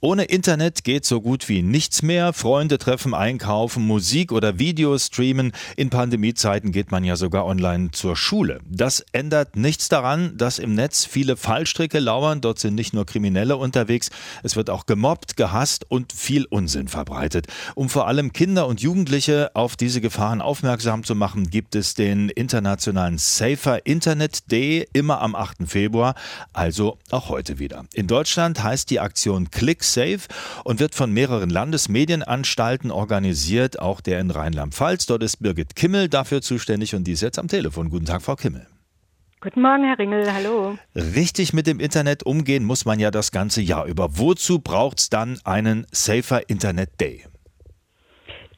Ohne Internet geht so gut wie nichts mehr. Freunde treffen, einkaufen, Musik oder Videos streamen. In Pandemiezeiten geht man ja sogar online zur Schule. Das ändert nichts daran, dass im Netz viele Fallstricke lauern. Dort sind nicht nur Kriminelle unterwegs, es wird auch gemobbt, gehasst und viel Unsinn verbreitet. Um vor allem Kinder und Jugendliche auf diese Gefahren aufmerksam zu machen, gibt es den internationalen Safer Internet Day immer am 8. Februar, also auch heute wieder. In Deutschland heißt die Aktion Klicks Safe und wird von mehreren Landesmedienanstalten organisiert, auch der in Rheinland-Pfalz. Dort ist Birgit Kimmel dafür zuständig und die ist jetzt am Telefon. Guten Tag, Frau Kimmel. Guten Morgen, Herr Ringel, hallo. Richtig mit dem Internet umgehen muss man ja das ganze Jahr über. Wozu braucht es dann einen Safer Internet Day?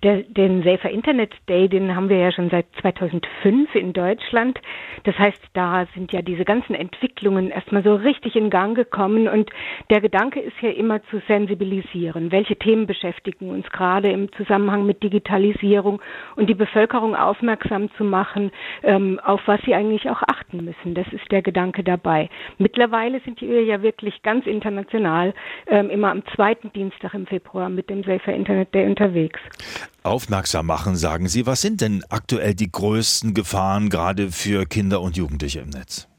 Der, den Safer Internet Day, den haben wir ja schon seit 2005 in Deutschland. Das heißt, da sind ja diese ganzen Entwicklungen erstmal so richtig in Gang gekommen und der Gedanke ist ja immer zu sensibilisieren. Welche Themen beschäftigen uns gerade im Zusammenhang mit Digitalisierung und die Bevölkerung aufmerksam zu machen, ähm, auf was sie eigentlich auch achten müssen. Das ist der Gedanke dabei. Mittlerweile sind wir ja wirklich ganz international ähm, immer am zweiten Dienstag im Februar mit dem Safer Internet Day unterwegs aufmerksam machen, sagen Sie. Was sind denn aktuell die größten Gefahren gerade für Kinder und Jugendliche im Netz?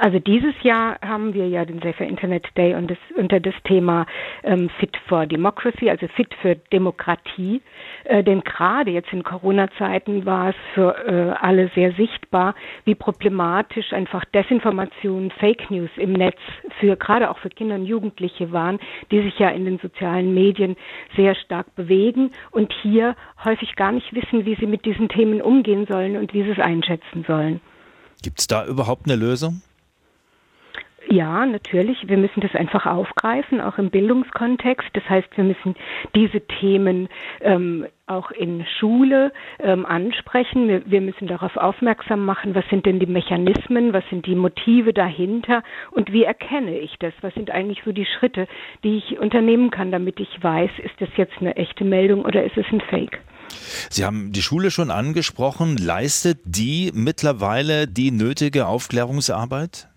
Also dieses Jahr haben wir ja den Safer Internet Day und das, unter das Thema ähm, Fit for Democracy, also Fit für Demokratie. Äh, denn gerade jetzt in Corona-Zeiten war es für äh, alle sehr sichtbar, wie problematisch einfach Desinformation, Fake News im Netz für gerade auch für Kinder und Jugendliche waren, die sich ja in den sozialen Medien sehr stark bewegen und hier häufig gar nicht wissen, wie sie mit diesen Themen umgehen sollen und wie sie es einschätzen sollen. Gibt es da überhaupt eine Lösung? Ja, natürlich. Wir müssen das einfach aufgreifen, auch im Bildungskontext. Das heißt, wir müssen diese Themen ähm, auch in Schule ähm, ansprechen. Wir, wir, müssen darauf aufmerksam machen, was sind denn die Mechanismen, was sind die Motive dahinter und wie erkenne ich das? Was sind eigentlich so die Schritte, die ich unternehmen kann, damit ich weiß, ist das jetzt eine echte Meldung oder ist es ein Fake? Sie haben die Schule schon angesprochen. Leistet die mittlerweile die nötige Aufklärungsarbeit?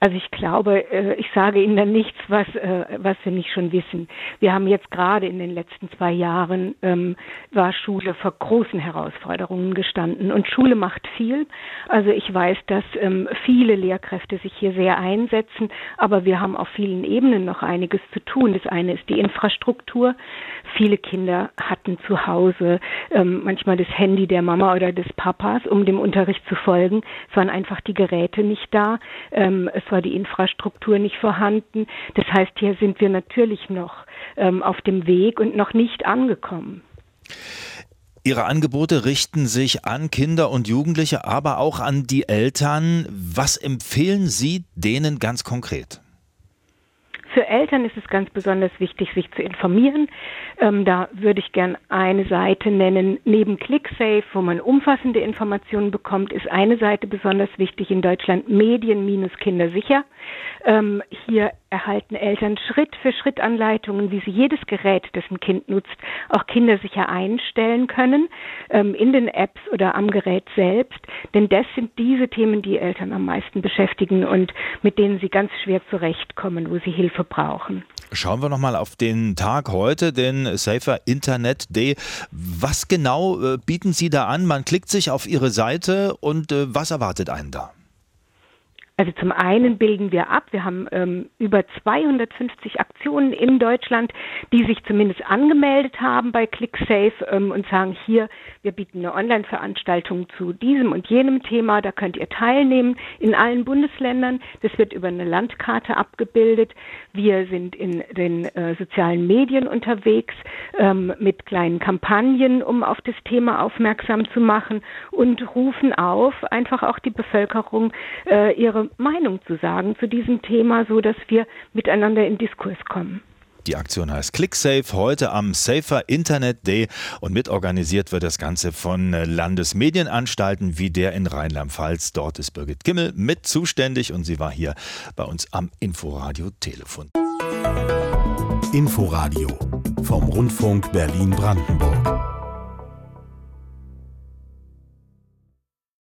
Also ich glaube, äh, ich sage Ihnen dann nichts, was, äh, was wir nicht schon wissen. Wir haben jetzt gerade in den letzten zwei Jahren, ähm, war Schule vor großen Herausforderungen gestanden. Und Schule macht viel. Also ich weiß, dass ähm, viele Lehrkräfte sich hier sehr einsetzen, aber wir haben auf vielen Ebenen noch einiges zu tun. Das eine ist die Infrastruktur. Viele Kinder hatten zu Hause ähm, manchmal das Handy der Mama oder des Papas, um dem Unterricht zu folgen. Es waren einfach die Geräte nicht da. Es war die Infrastruktur nicht vorhanden. Das heißt, hier sind wir natürlich noch ähm, auf dem Weg und noch nicht angekommen. Ihre Angebote richten sich an Kinder und Jugendliche, aber auch an die Eltern. Was empfehlen Sie denen ganz konkret? Für Eltern ist es ganz besonders wichtig, sich zu informieren. Ähm, da würde ich gern eine Seite nennen. Neben ClickSafe, wo man umfassende Informationen bekommt, ist eine Seite besonders wichtig in Deutschland, Medien-Kindersicher. Ähm, hier erhalten Eltern Schritt für Schritt Anleitungen, wie sie jedes Gerät, das ein Kind nutzt, auch kindersicher einstellen können, ähm, in den Apps oder am Gerät selbst. Denn das sind diese Themen, die Eltern am meisten beschäftigen und mit denen sie ganz schwer zurechtkommen, wo sie Hilfe brauchen. Schauen wir nochmal auf den Tag heute, den Safer Internet Day. Was genau äh, bieten Sie da an? Man klickt sich auf Ihre Seite und äh, was erwartet einen da? Also zum einen bilden wir ab, wir haben ähm, über 250 Aktionen in Deutschland, die sich zumindest angemeldet haben bei ClickSafe ähm, und sagen, hier, wir bieten eine Online-Veranstaltung zu diesem und jenem Thema, da könnt ihr teilnehmen in allen Bundesländern. Das wird über eine Landkarte abgebildet. Wir sind in den äh, sozialen Medien unterwegs ähm, mit kleinen Kampagnen, um auf das Thema aufmerksam zu machen und rufen auf, einfach auch die Bevölkerung äh, ihre Meinung zu sagen zu diesem Thema, so dass wir miteinander in Diskurs kommen. Die Aktion heißt ClickSafe, heute am Safer Internet Day und mitorganisiert wird das Ganze von Landesmedienanstalten wie der in Rheinland-Pfalz. Dort ist Birgit Kimmel mit zuständig und sie war hier bei uns am Inforadio Telefon. Inforadio vom Rundfunk Berlin-Brandenburg.